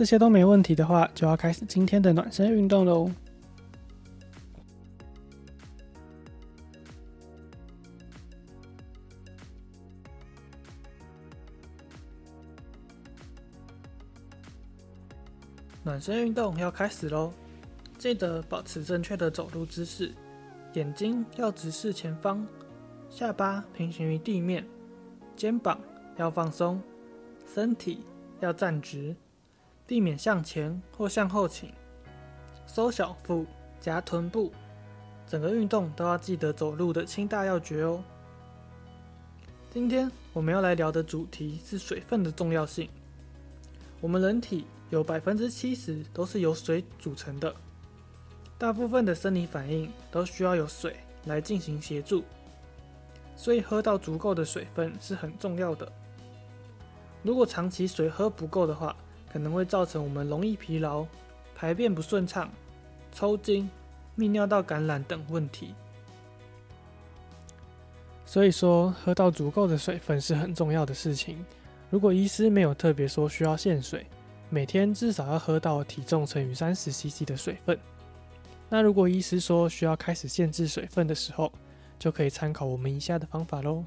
这些都没问题的话，就要开始今天的暖身运动喽。暖身运动要开始喽！记得保持正确的走路姿势，眼睛要直视前方，下巴平行于地面，肩膀要放松，身体要站直，避免向前或向后倾，收小腹，夹臀部，整个运动都要记得走路的轻大要诀哦。今天我们要来聊的主题是水分的重要性。我们人体有百分之七十都是由水组成的，大部分的生理反应都需要有水来进行协助，所以喝到足够的水分是很重要的。如果长期水喝不够的话，可能会造成我们容易疲劳、排便不顺畅、抽筋、泌尿道感染等问题。所以说，喝到足够的水分是很重要的事情。如果医师没有特别说需要限水，每天至少要喝到体重乘以三十 CC 的水分。那如果医师说需要开始限制水分的时候，就可以参考我们以下的方法喽。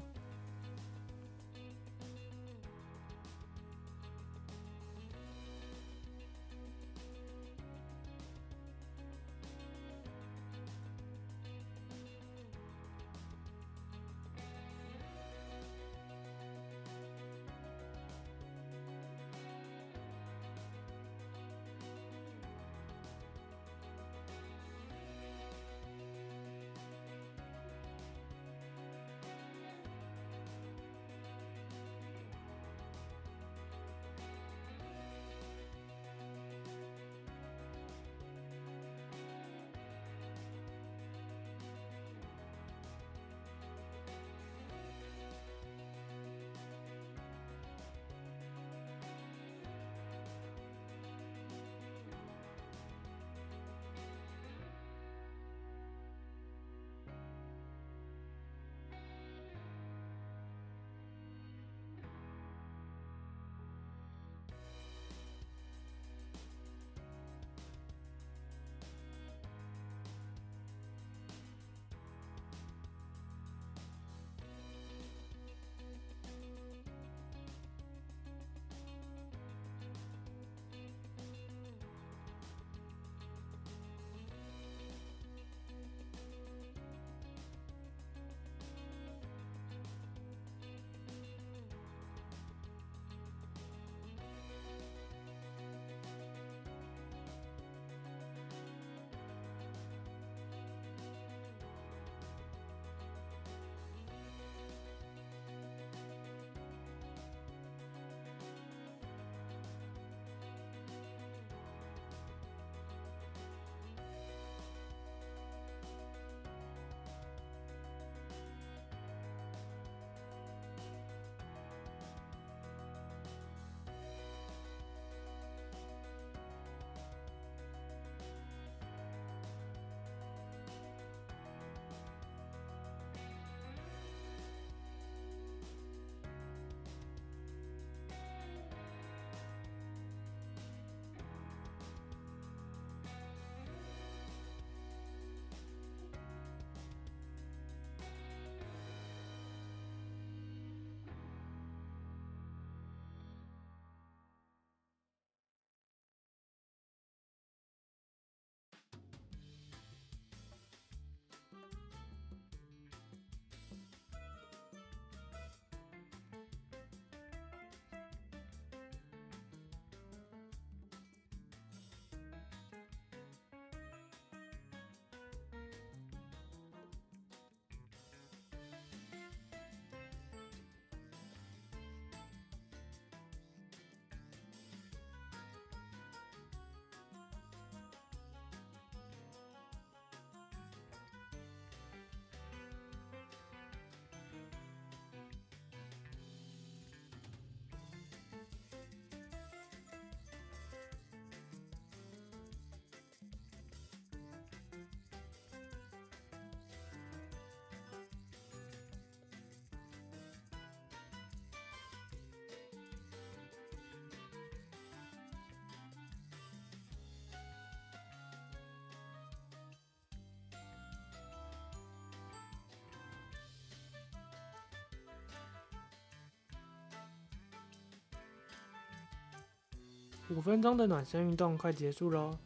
五分钟的暖身运动快结束喽，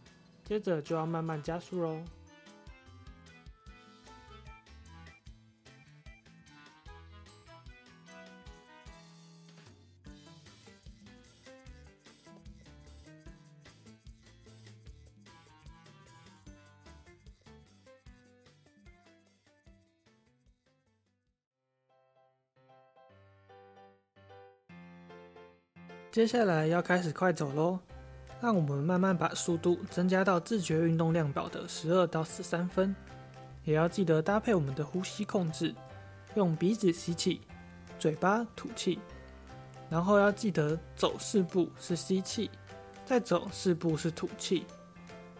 接着就要慢慢加速喽。接下来要开始快走喽，让我们慢慢把速度增加到自觉运动量表的十二到十三分，也要记得搭配我们的呼吸控制，用鼻子吸气，嘴巴吐气，然后要记得走四步是吸气，再走四步是吐气，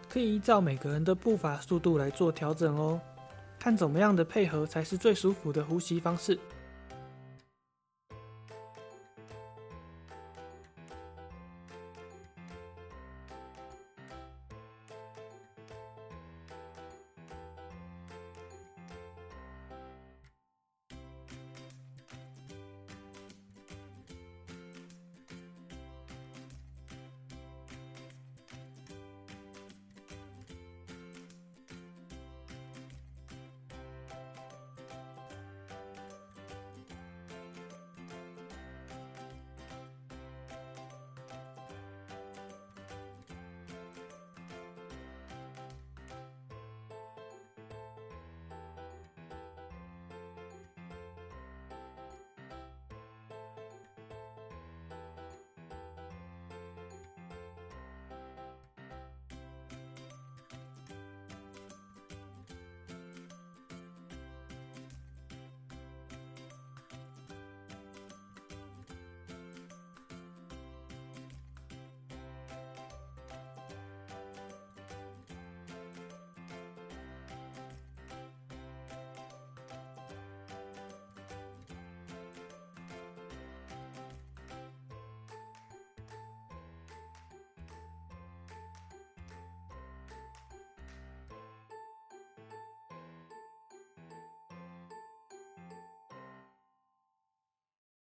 可以依照每个人的步伐速度来做调整哦，看怎么样的配合才是最舒服的呼吸方式。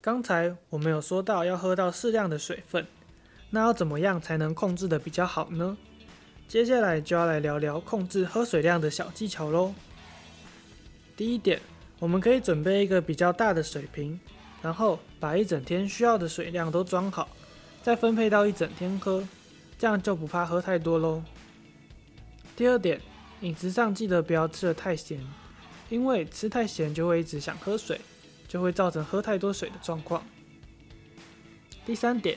刚才我们有说到要喝到适量的水分，那要怎么样才能控制的比较好呢？接下来就要来聊聊控制喝水量的小技巧喽。第一点，我们可以准备一个比较大的水瓶，然后把一整天需要的水量都装好，再分配到一整天喝，这样就不怕喝太多喽。第二点，饮食上记得不要吃的太咸，因为吃太咸就会一直想喝水。就会造成喝太多水的状况。第三点，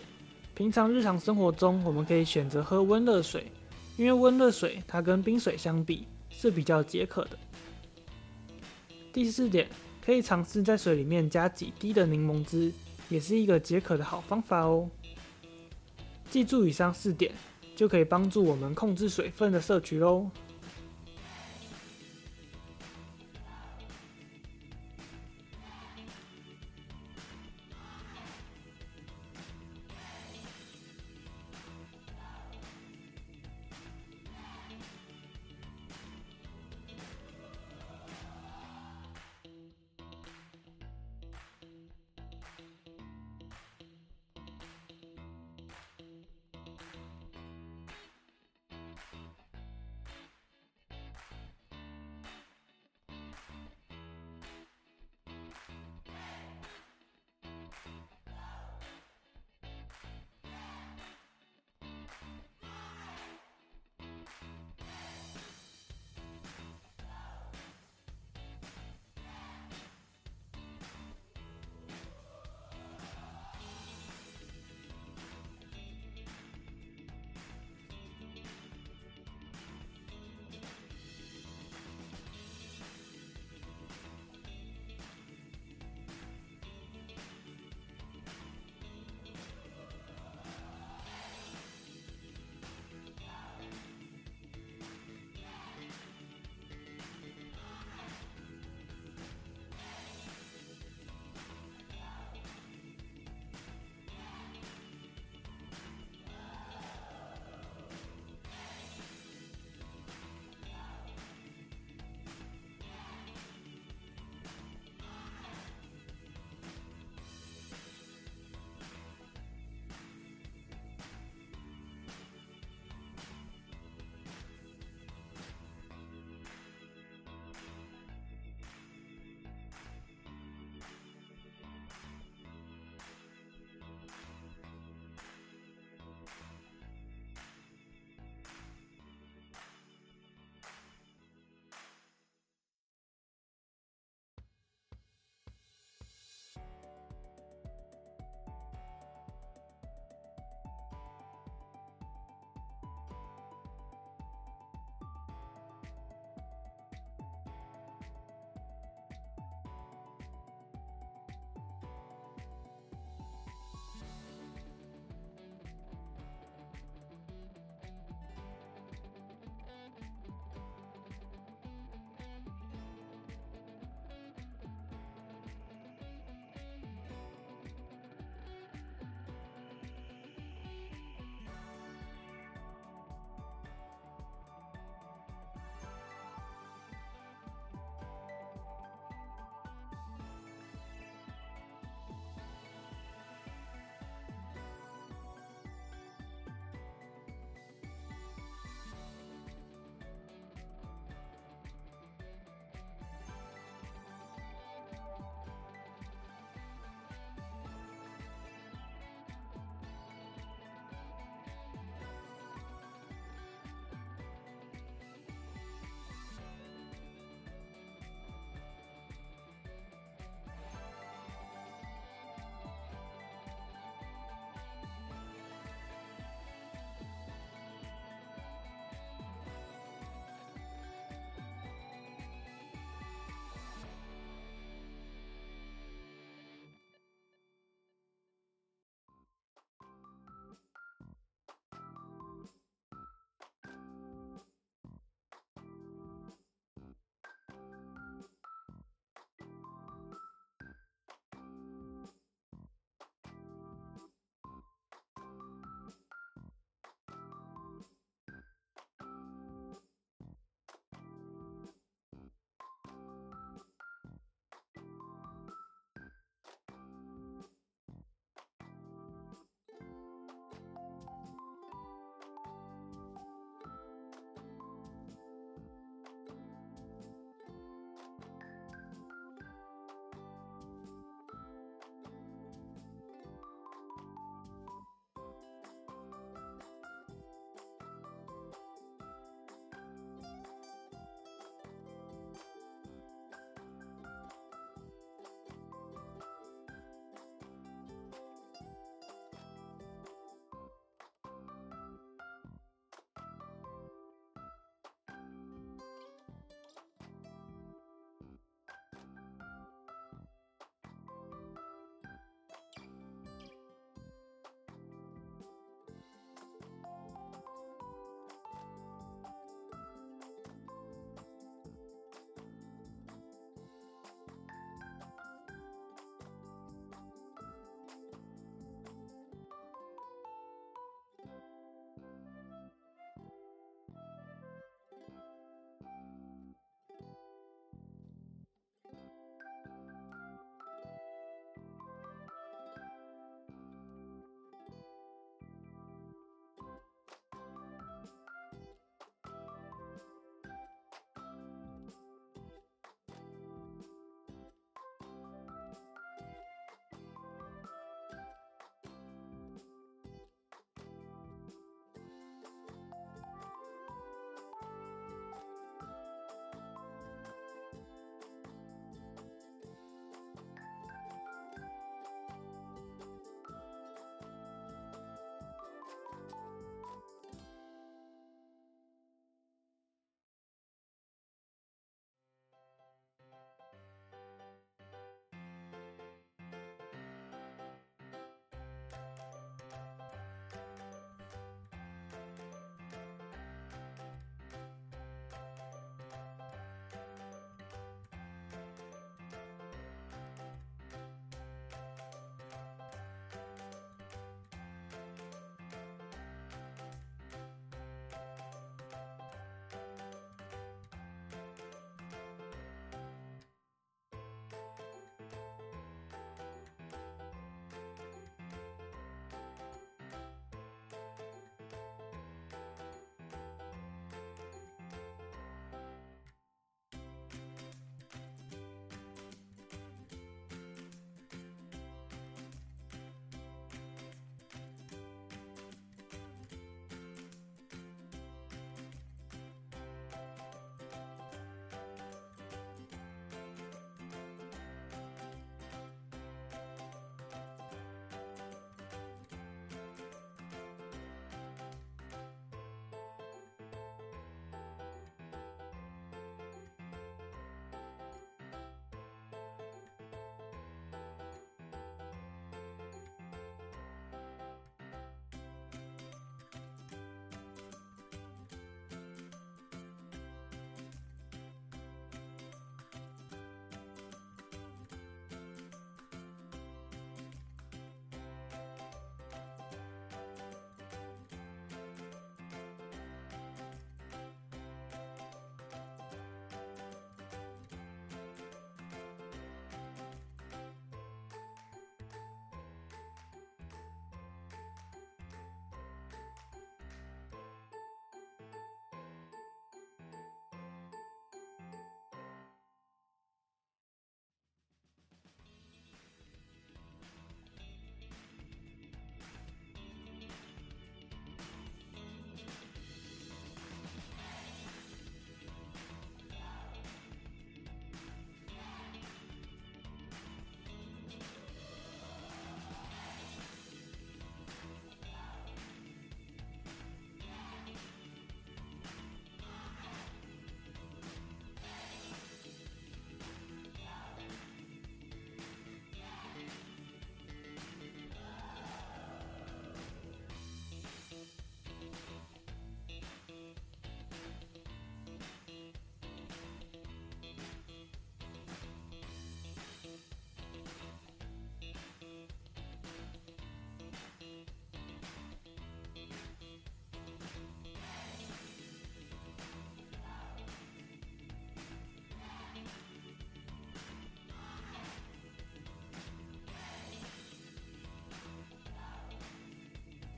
平常日常生活中，我们可以选择喝温热水，因为温热水它跟冰水相比是比较解渴的。第四点，可以尝试在水里面加几滴的柠檬汁，也是一个解渴的好方法哦。记住以上四点，就可以帮助我们控制水分的摄取喽。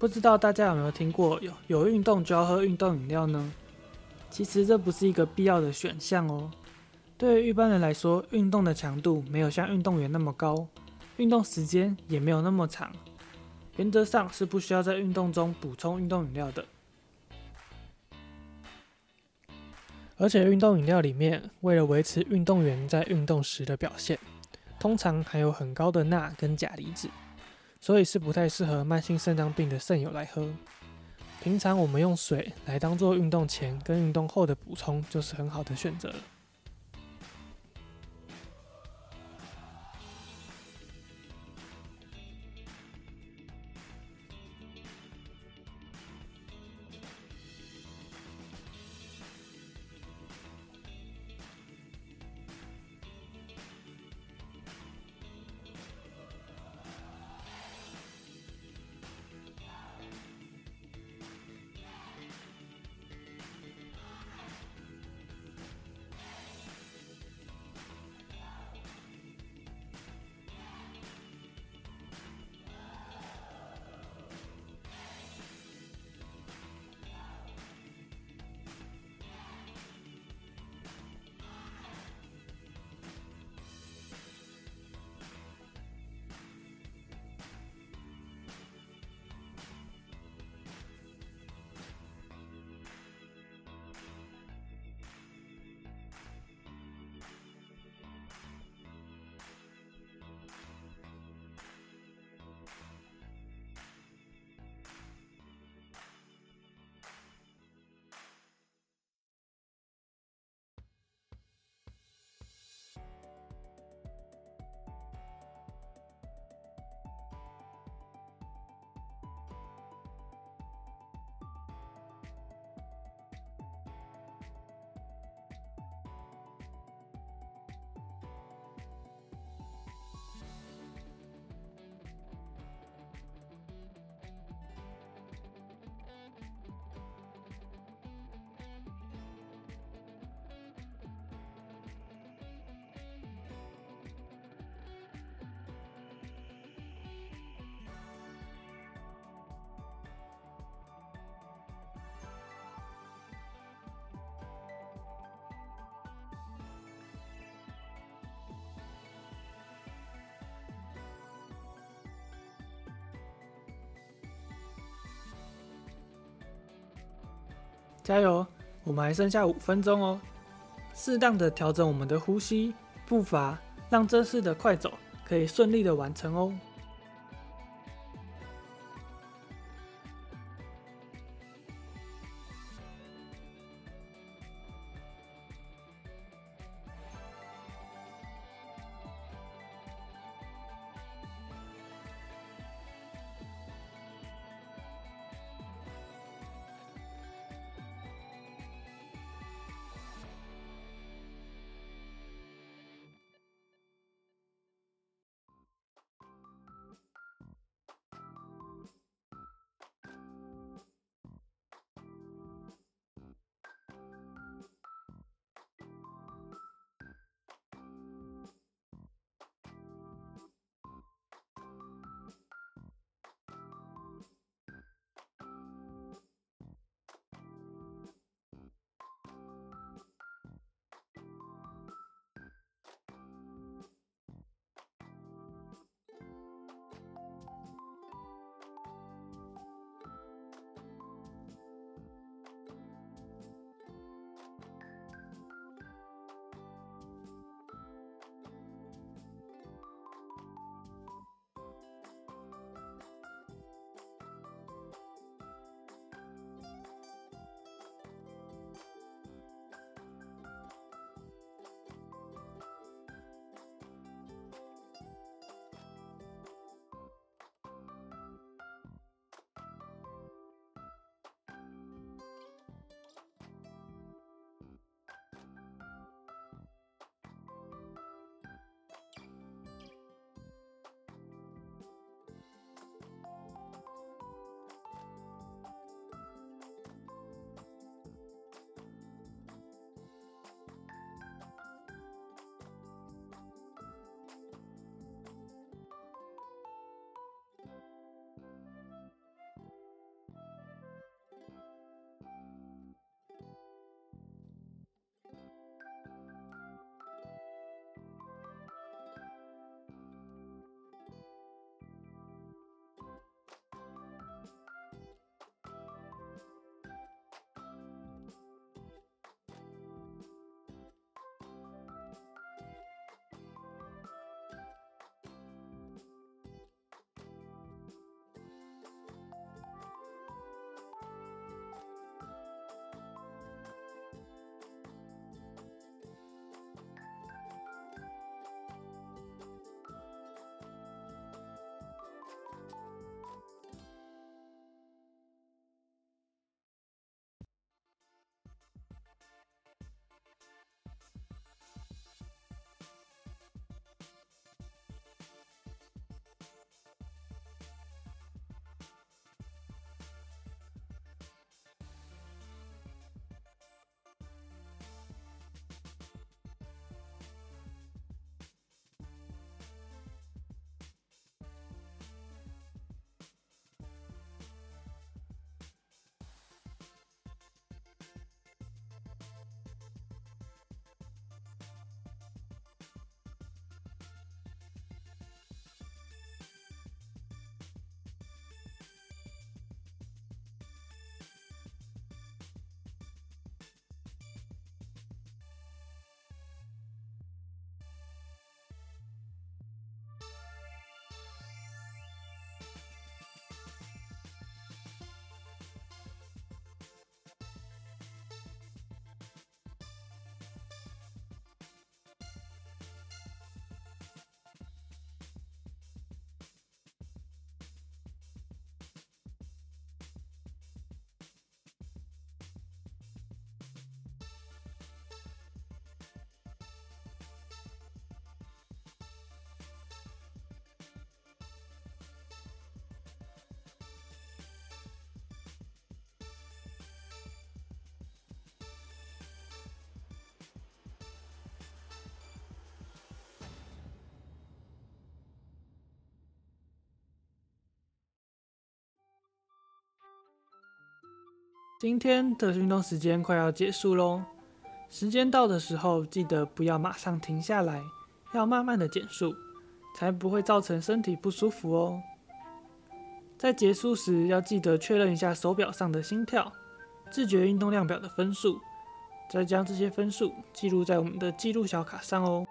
不知道大家有没有听过有有运动就要喝运动饮料呢？其实这不是一个必要的选项哦。对于一般人来说，运动的强度没有像运动员那么高，运动时间也没有那么长，原则上是不需要在运动中补充运动饮料的。而且运动饮料里面，为了维持运动员在运动时的表现，通常含有很高的钠跟钾离子，所以是不太适合慢性肾脏病的肾友来喝。平常我们用水来当做运动前跟运动后的补充，就是很好的选择。加油！我们还剩下五分钟哦，适当的调整我们的呼吸步伐，让这次的快走可以顺利的完成哦。今天的运动时间快要结束喽，时间到的时候，记得不要马上停下来，要慢慢的减速，才不会造成身体不舒服哦。在结束时，要记得确认一下手表上的心跳、自觉运动量表的分数，再将这些分数记录在我们的记录小卡上哦。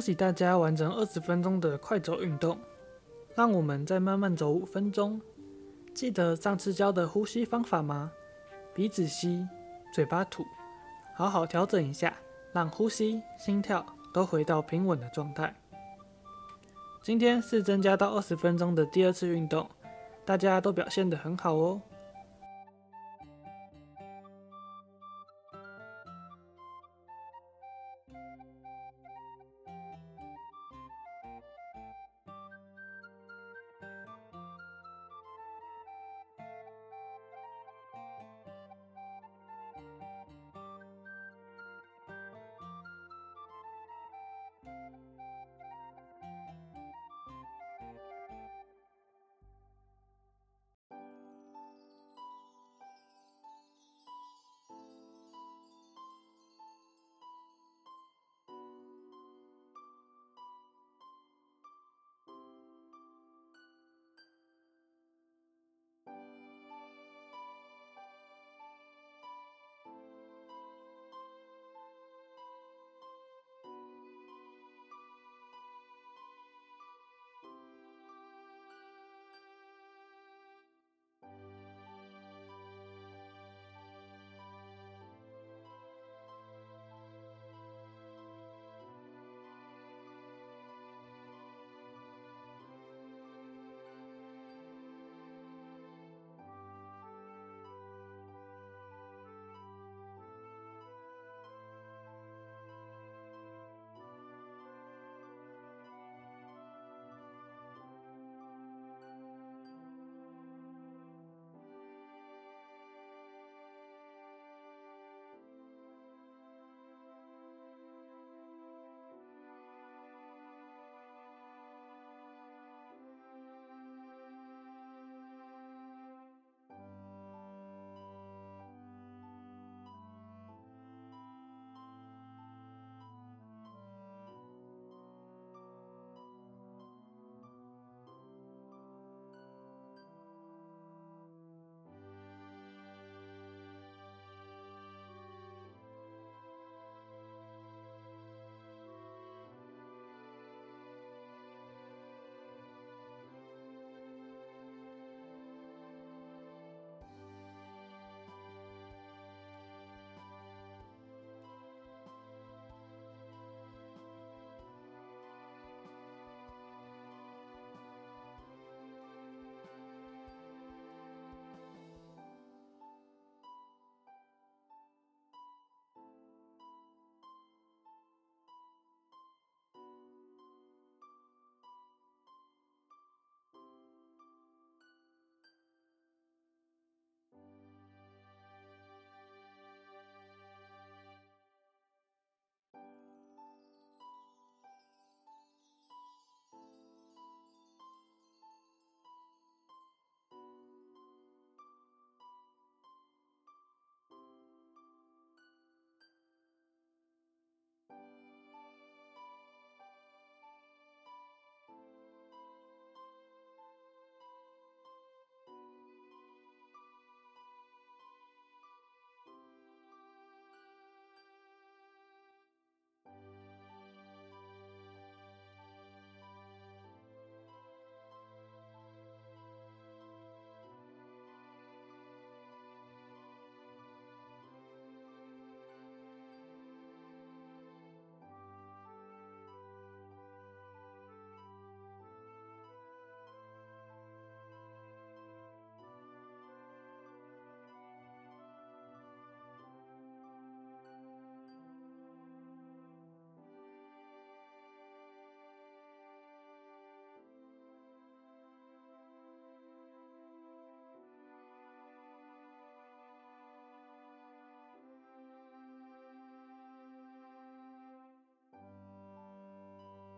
恭喜大家完成二十分钟的快走运动，让我们再慢慢走五分钟。记得上次教的呼吸方法吗？鼻子吸，嘴巴吐，好好调整一下，让呼吸、心跳都回到平稳的状态。今天是增加到二十分钟的第二次运动，大家都表现得很好哦。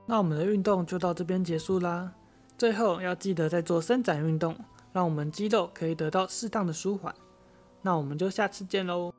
那我们的运动就到这边结束啦。最后要记得再做伸展运动，让我们肌肉可以得到适当的舒缓。那我们就下次见喽。